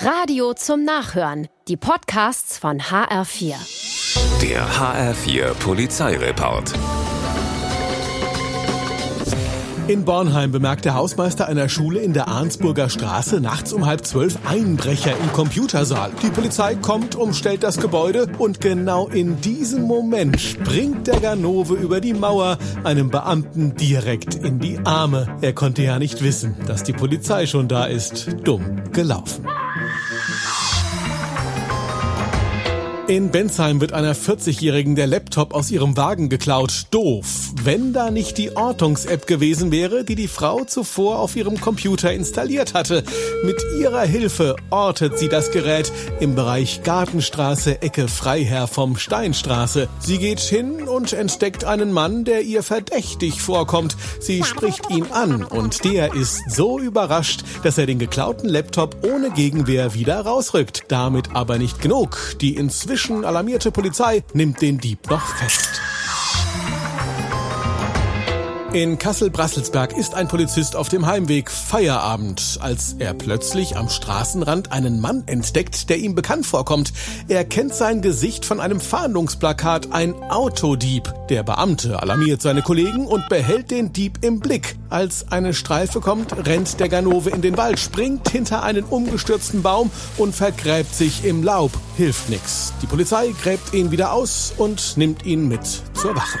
Radio zum Nachhören. Die Podcasts von HR4. Der HR4 Polizeireport. In Bornheim bemerkt der Hausmeister einer Schule in der Arnsburger Straße nachts um halb zwölf Einbrecher im Computersaal. Die Polizei kommt, umstellt das Gebäude und genau in diesem Moment springt der Ganove über die Mauer einem Beamten direkt in die Arme. Er konnte ja nicht wissen, dass die Polizei schon da ist. Dumm gelaufen. In Bensheim wird einer 40-Jährigen der Laptop aus ihrem Wagen geklaut. Doof. Wenn da nicht die Ortungs-App gewesen wäre, die die Frau zuvor auf ihrem Computer installiert hatte. Mit ihrer Hilfe ortet sie das Gerät im Bereich Gartenstraße, Ecke Freiherr vom Steinstraße. Sie geht hin und entdeckt einen Mann, der ihr verdächtig vorkommt. Sie spricht ihn an und der ist so überrascht, dass er den geklauten Laptop ohne Gegenwehr wieder rausrückt. Damit aber nicht genug. Die inzwischen Inzwischen alarmierte Polizei nimmt den Dieb noch fest. In Kassel-Brasselsberg ist ein Polizist auf dem Heimweg Feierabend, als er plötzlich am Straßenrand einen Mann entdeckt, der ihm bekannt vorkommt. Er kennt sein Gesicht von einem Fahndungsplakat, ein Autodieb. Der Beamte alarmiert seine Kollegen und behält den Dieb im Blick. Als eine Streife kommt, rennt der Ganove in den Wald, springt hinter einen umgestürzten Baum und vergräbt sich im Laub. Hilft nix. Die Polizei gräbt ihn wieder aus und nimmt ihn mit zur Wache.